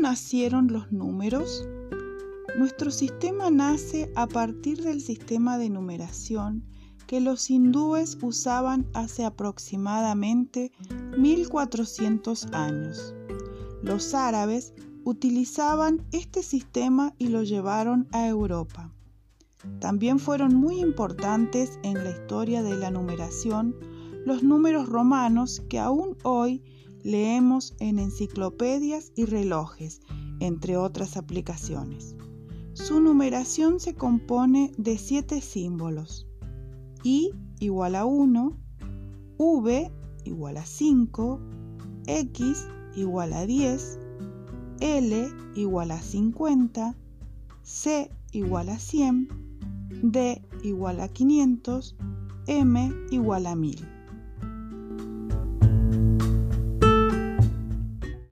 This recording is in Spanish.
nacieron los números? Nuestro sistema nace a partir del sistema de numeración que los hindúes usaban hace aproximadamente 1400 años. Los árabes utilizaban este sistema y lo llevaron a Europa. También fueron muy importantes en la historia de la numeración los números romanos que aún hoy leemos en enciclopedias y relojes, entre otras aplicaciones. Su numeración se compone de siete símbolos. I igual a 1, V igual a 5, X igual a 10, L igual a 50, C igual a 100, D igual a 500, M igual a 1000.